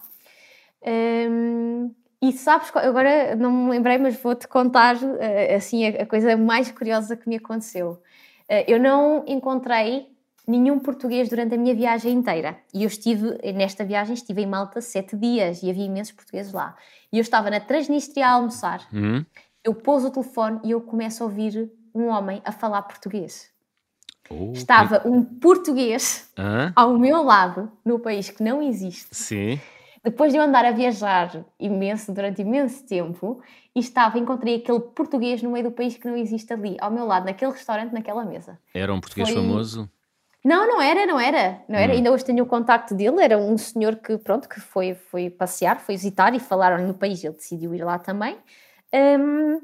Um, e sabes, agora não me lembrei, mas vou-te contar uh, assim a, a coisa mais curiosa que me aconteceu. Eh, eu não encontrei nenhum português durante a minha viagem inteira. E eu estive, nesta viagem, estive em Malta sete dias e havia imensos portugueses lá. E eu estava na Transnistria a almoçar. Uhum. Eu pôs o telefone e eu começo a ouvir um homem a falar português. Oh, estava um português ao meu lado, no país que não existe. Sim. Depois de eu andar a viajar imenso, durante imenso tempo, e estava, encontrei aquele português no meio do país que não existe ali, ao meu lado, naquele restaurante, naquela mesa. Era um português Foi... famoso? Não, não era, não era, não era. Hum. Ainda hoje tenho o contacto dele, era um senhor que, pronto, que foi, foi passear, foi visitar e falaram no país, ele decidiu ir lá também. Um,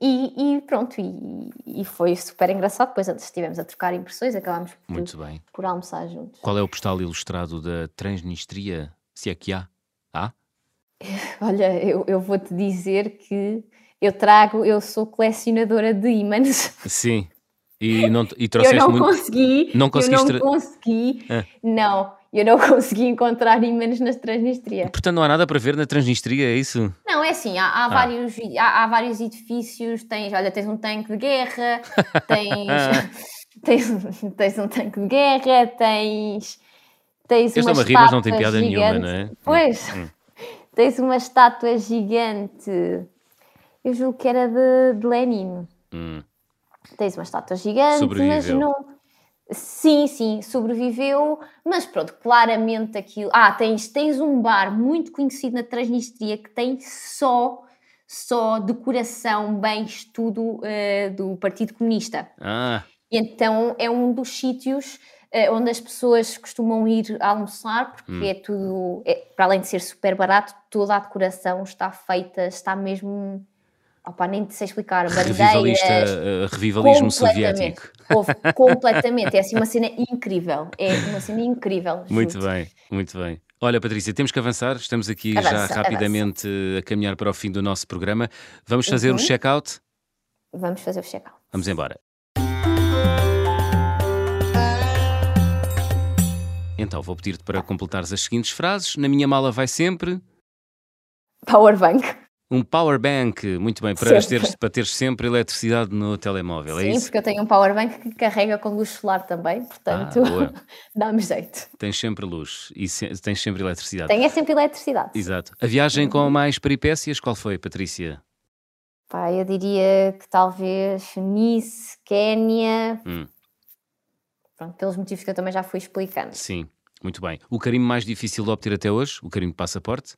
e, e, pronto, e, e, foi super engraçado. Depois estivemos a trocar impressões, acabámos por, Muito bem. por almoçar juntos. Qual é o postal ilustrado da Transnistria? Se é que há? Há? Olha, eu, eu vou-te dizer que eu trago, eu sou colecionadora de ímãs. Sim. E, não, e trouxeste eu não muito... consegui, não conseguiste... eu não consegui, ah. não, eu não consegui encontrar ímãs na Transnistria. Portanto, não há nada para ver na Transnistria, é isso? Não, é assim, há, há ah. vários, há, há, vários edifícios, tens, olha, tens um tanque de guerra, tens, tens, tens um tanque de guerra, tens, tens Esta uma rima não tem piada gigante. nenhuma, não é? Pois... Hum. Tens uma estátua gigante. Eu julgo que era de, de Lenin. Hum. Tens uma estátua gigante, mas não. Sim, sim, sobreviveu, mas pronto, claramente aquilo. Ah, tens, tens um bar muito conhecido na Transnistria que tem só só decoração, bem estudo uh, do Partido Comunista. Ah. Então é um dos sítios onde as pessoas costumam ir almoçar, porque hum. é tudo, é, para além de ser super barato, toda a decoração está feita, está mesmo. Opa, nem sei explicar. Revivalista, uh, revivalismo soviético. completamente. É assim uma cena incrível. É uma cena incrível. Muito bem, muito bem. Olha, Patrícia, temos que avançar. Estamos aqui avança, já rapidamente avança. a caminhar para o fim do nosso programa. Vamos fazer uhum. o check-out? Vamos fazer o check-out. Vamos embora. Então, vou pedir-te para completares as seguintes frases. Na minha mala vai sempre. Powerbank. Um powerbank, muito bem, para teres, para teres sempre eletricidade no telemóvel, é Sim, é isso? Sim, porque eu tenho um powerbank que carrega com luz solar também, portanto ah, dá-me jeito. Tens sempre luz e se, tens sempre eletricidade. Tenho é sempre eletricidade. Exato. A viagem com mais peripécias, qual foi, Patrícia? Pá, eu diria que talvez Nice, Quénia, hum. Pronto, pelos motivos que eu também já fui explicando. Sim, muito bem. O carimbo mais difícil de obter até hoje? O carimbo de passaporte?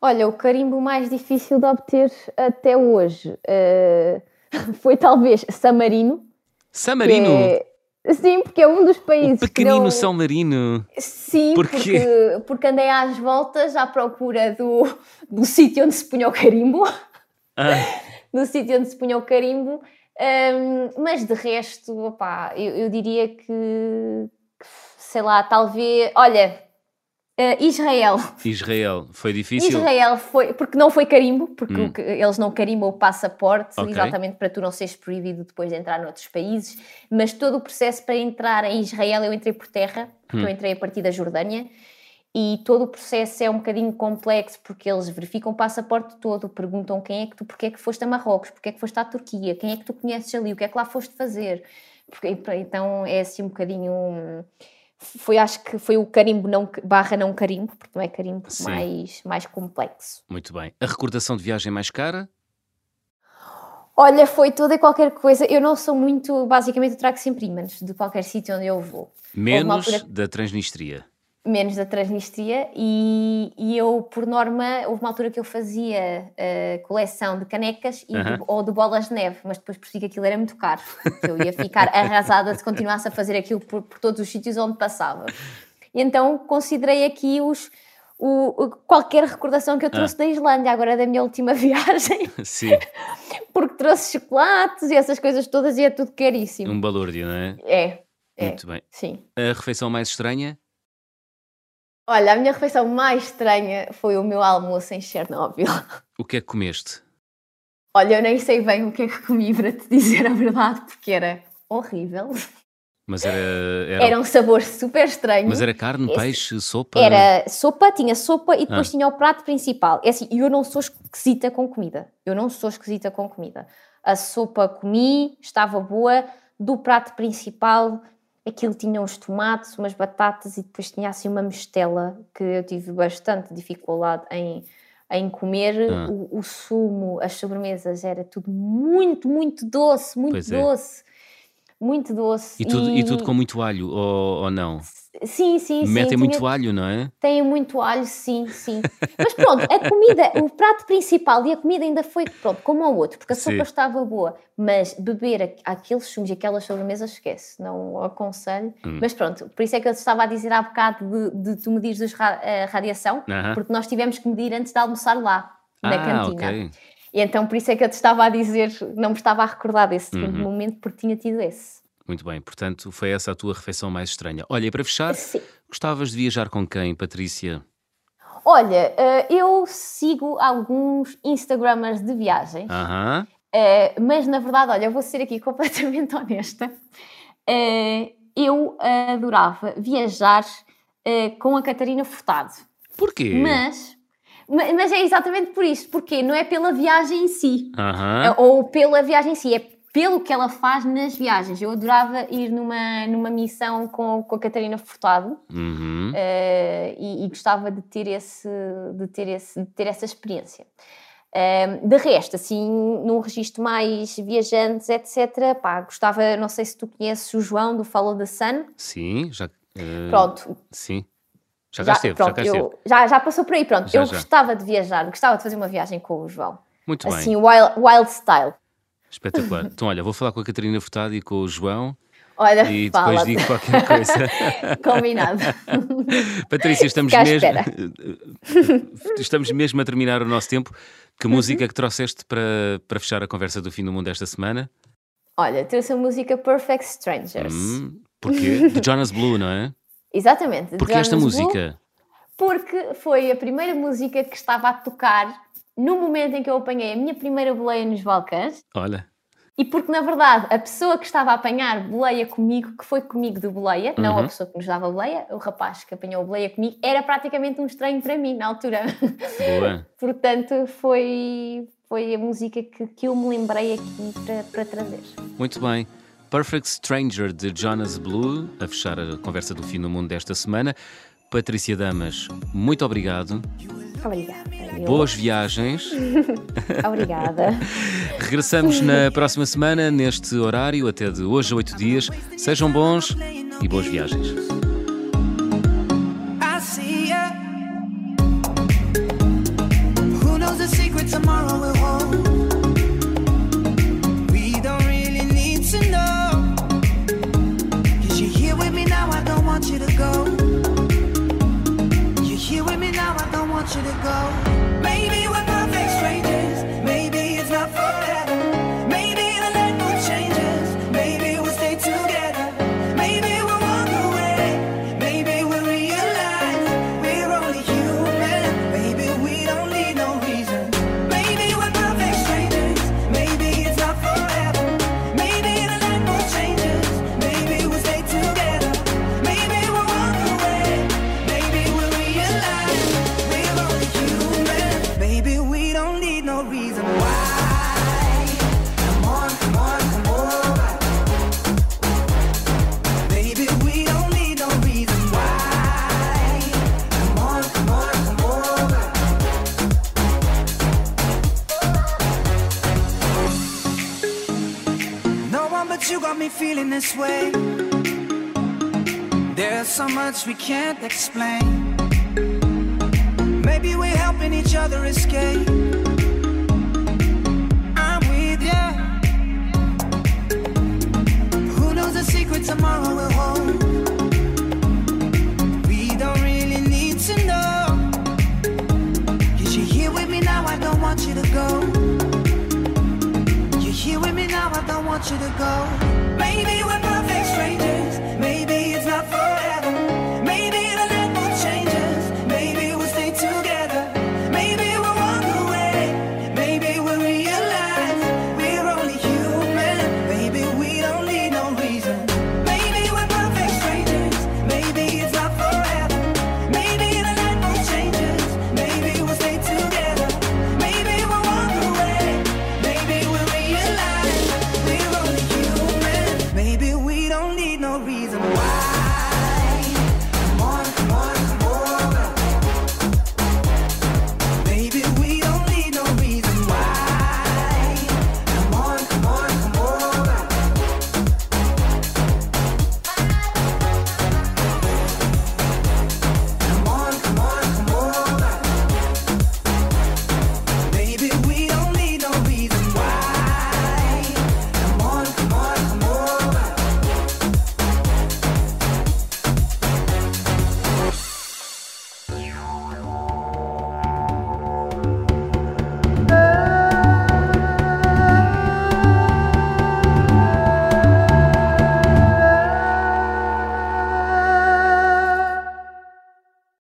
Olha, o carimbo mais difícil de obter até hoje uh, foi talvez San Marino. San Marino? É... Sim, porque é um dos países. O pequenino não... São Marino. Sim, porque, porque andei às voltas à procura do, do sítio onde se punha o carimbo. Ah. do sítio onde se punha o carimbo um, mas de resto, opá, eu, eu diria que, que, sei lá, talvez. Olha, Uh, Israel. Israel, foi difícil? Israel foi, porque não foi carimbo, porque hum. eles não carimbam o passaporte, okay. exatamente para tu não seres proibido depois de entrar noutros países, mas todo o processo para entrar em Israel, eu entrei por terra, porque hum. eu entrei a partir da Jordânia, e todo o processo é um bocadinho complexo, porque eles verificam o passaporte todo, perguntam quem é que tu, porque é que foste a Marrocos, porque é que foste à Turquia, quem é que tu conheces ali, o que é que lá foste fazer, porque, então é assim um bocadinho foi acho que foi o carimbo não, barra não carimbo, porque não é carimbo mais, mais complexo. Muito bem. A recordação de viagem mais cara? Olha, foi toda e qualquer coisa. Eu não sou muito, basicamente, eu trago sempre ímãs de qualquer sítio onde eu vou. Menos altura... da Transnistria menos da Transnistria e, e, eu, por norma, houve uma altura que eu fazia uh, coleção de canecas e de, ou de bolas de neve, mas depois percebi que aquilo era muito caro. Eu ia ficar arrasada se continuasse a fazer aquilo por, por todos os sítios onde passava. E então considerei aqui os, o, qualquer recordação que eu trouxe ah. da Islândia, agora da minha última viagem. Sim. Porque trouxe chocolates e essas coisas todas e é tudo caríssimo. Um balúrdio, não é? É. é. Muito bem. Sim. A refeição mais estranha? Olha, a minha refeição mais estranha foi o meu almoço em Chernobyl. O que é que comeste? Olha, eu nem sei bem o que é que comi para te dizer a verdade, porque era horrível. Mas era, era... era um sabor super estranho. Mas era carne, Esse... peixe, sopa? Era sopa, tinha sopa e depois ah. tinha o prato principal. É assim, eu não sou esquisita com comida. Eu não sou esquisita com comida. A sopa comi, estava boa. Do prato principal aquilo tinha uns tomates, umas batatas e depois tinha assim uma mistela que eu tive bastante dificuldade em, em comer. Ah. O, o, sumo, as sobremesas, era tudo muito, muito doce, muito pois é. doce. É. Muito doce. E tudo, e... e tudo com muito alho, ou, ou não? Sim, sim, Metem sim. muito tinha... alho, não é? Tem muito alho, sim, sim. Mas pronto, a comida, o prato principal e a comida ainda foi, pronto, como ao outro, porque a sopa estava boa. Mas beber aqueles sumos e aquelas sobremesas, esquece, não aconselho. Hum. Mas pronto, por isso é que eu estava a dizer há bocado de, de tu medires a eh, radiação, uh -huh. porque nós tivemos que medir antes de almoçar lá, na ah, cantina. Okay. E então por isso é que eu te estava a dizer, não me estava a recordar desse segundo uhum. momento, porque tinha tido esse. Muito bem, portanto, foi essa a tua refeição mais estranha. Olha, e para fechar, Sim. gostavas de viajar com quem, Patrícia? Olha, eh, eu sigo alguns Instagramers de viagens, -huh. mas na verdade, olha, eu vou ser aqui completamente honesta. Eh, eu adorava viajar eh, com a Catarina Furtado. Porquê? Mas mas é exatamente por isso, porque não é pela viagem em si, ou pela viagem em si, é pelo que ela faz nas viagens. Eu adorava ir numa, numa missão com, com a Catarina Furtado uhum. uh, e, e, gostava de ter, esse, de, ter esse, de ter essa experiência. Uh, de resto, assim, num registro mais viajantes, etc., pá, gostava, não sei se tu conheces o João do Follow the Sun. Sim, já. Uh, pronto. Sim. Já, já esteve, pronto, já, eu, já, já passou por aí, pronto. Já, eu gostava de viajar, gostava de fazer uma viagem com o João. Muito assim, bem. Assim, wild, wild style. Espetacular. então, olha, vou falar com a Catarina Furtado e com o João. Olha, e depois fala. digo qualquer coisa. Combinado. Patrícia, estamos mesmo, estamos mesmo a terminar o nosso tempo. Que uhum. música que trouxeste para, para fechar a conversa do fim do mundo esta semana? Olha, trouxe a música Perfect Strangers. Hum, porquê? De Jonas Blue, não é? Exatamente. Porquê esta música? Blue, porque foi a primeira música que estava a tocar no momento em que eu apanhei a minha primeira boleia nos Balcãs. Olha. E porque, na verdade, a pessoa que estava a apanhar boleia comigo, que foi comigo de boleia, uhum. não a uhum. pessoa que nos dava boleia, o rapaz que apanhou a boleia comigo, era praticamente um estranho para mim na altura. Boa. Portanto, foi, foi a música que, que eu me lembrei aqui para, para trazer. Muito bem. Perfect Stranger de Jonas Blue, a fechar a conversa do fim do mundo desta semana. Patrícia Damas, muito obrigado. Obrigada. Boas viagens. Obrigada. Regressamos na próxima semana, neste horário, até de hoje a oito dias. Sejam bons e boas viagens. want you to go. You're here with me now, I don't want you to go. Maybe we're.